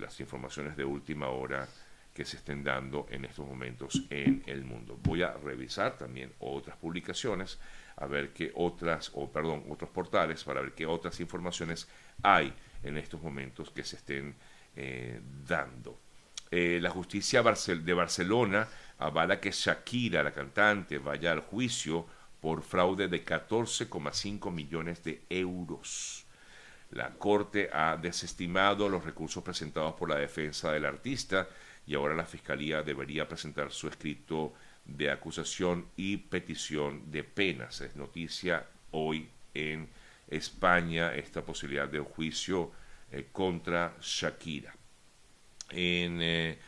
las informaciones de última hora que se estén dando en estos momentos en el mundo. Voy a revisar también otras publicaciones, a ver qué otras, o perdón, otros portales, para ver qué otras informaciones hay en estos momentos que se estén eh, dando. Eh, la justicia de Barcelona avala que Shakira, la cantante, vaya al juicio por fraude de 14,5 millones de euros. La Corte ha desestimado los recursos presentados por la defensa del artista y ahora la Fiscalía debería presentar su escrito de acusación y petición de penas. Es noticia hoy en España esta posibilidad de juicio eh, contra Shakira. En eh,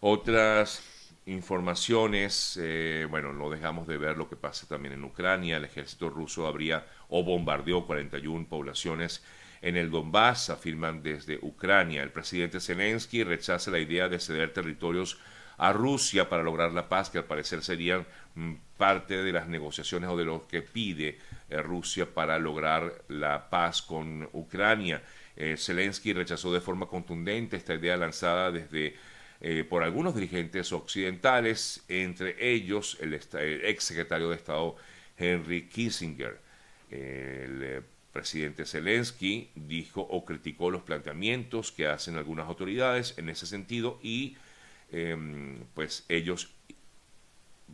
otras informaciones, eh, bueno, no dejamos de ver lo que pasa también en Ucrania. El ejército ruso habría o bombardeó 41 poblaciones en el Donbass, afirman desde Ucrania. El presidente Zelensky rechaza la idea de ceder territorios a Rusia para lograr la paz, que al parecer serían mm, parte de las negociaciones o de lo que pide eh, Rusia para lograr la paz con Ucrania. Eh, Zelensky rechazó de forma contundente esta idea lanzada desde eh, por algunos dirigentes occidentales, entre ellos el, ex secretario de Estado Henry Kissinger. El presidente Zelensky dijo o criticó los planteamientos que hacen algunas autoridades en ese sentido y em, pues ellos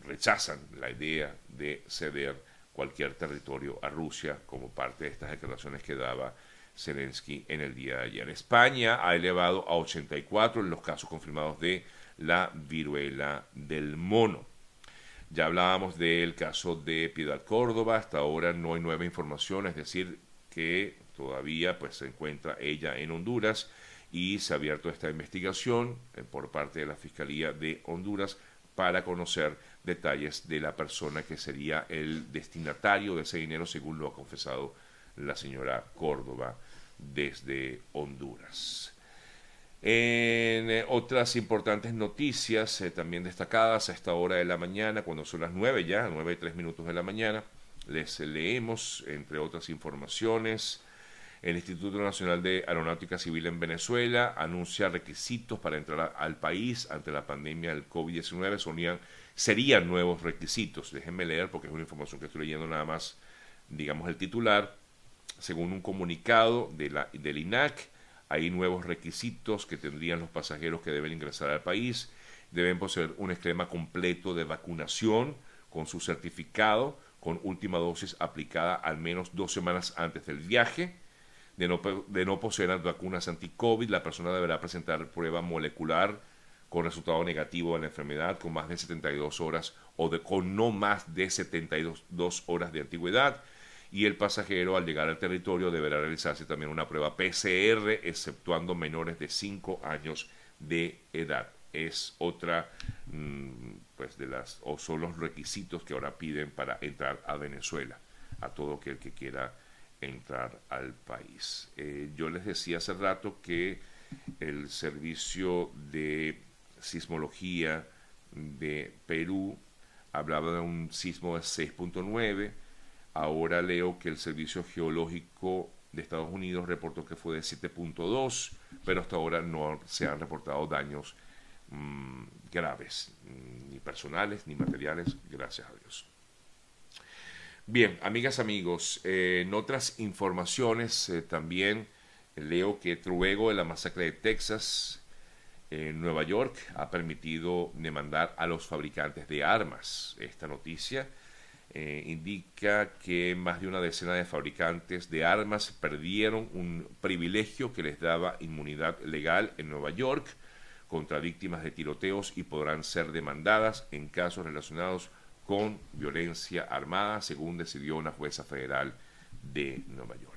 rechazan la idea de ceder cualquier territorio a Rusia como parte de estas declaraciones que daba Zelensky en el día de ayer. España ha elevado a 84 los casos confirmados de la viruela del mono. Ya hablábamos del caso de Piedad Córdoba, hasta ahora no hay nueva información, es decir, que todavía pues se encuentra ella en Honduras y se ha abierto esta investigación eh, por parte de la Fiscalía de Honduras para conocer detalles de la persona que sería el destinatario de ese dinero, según lo ha confesado la señora Córdoba desde Honduras. En eh, otras importantes noticias, eh, también destacadas a esta hora de la mañana, cuando son las nueve ya, nueve y tres minutos de la mañana, les leemos, entre otras informaciones, el Instituto Nacional de Aeronáutica Civil en Venezuela anuncia requisitos para entrar al país ante la pandemia del COVID-19. Serían nuevos requisitos. Déjenme leer porque es una información que estoy leyendo nada más, digamos, el titular. Según un comunicado de la, del INAC, hay nuevos requisitos que tendrían los pasajeros que deben ingresar al país. Deben poseer un esquema completo de vacunación con su certificado con última dosis aplicada al menos dos semanas antes del viaje. De no, de no poseer las vacunas anti-COVID, la persona deberá presentar prueba molecular con resultado negativo de la enfermedad con más de 72 horas o de, con no más de 72 horas de antigüedad. Y el pasajero al llegar al territorio deberá realizarse también una prueba PCR, exceptuando menores de 5 años de edad. Es otra mm, pues de las o son los requisitos que ahora piden para entrar a Venezuela a todo aquel que quiera entrar al país. Eh, yo les decía hace rato que el servicio de sismología de Perú hablaba de un sismo de 6.9. Ahora leo que el servicio geológico de Estados Unidos reportó que fue de 7.2, pero hasta ahora no se han reportado daños Mm, graves, mm, ni personales ni materiales, gracias a Dios. Bien, amigas, amigos, eh, en otras informaciones eh, también leo que luego de la masacre de Texas, en Nueva York, ha permitido demandar a los fabricantes de armas. Esta noticia eh, indica que más de una decena de fabricantes de armas perdieron un privilegio que les daba inmunidad legal en Nueva York contra víctimas de tiroteos y podrán ser demandadas en casos relacionados con violencia armada, según decidió una jueza federal de Nueva York.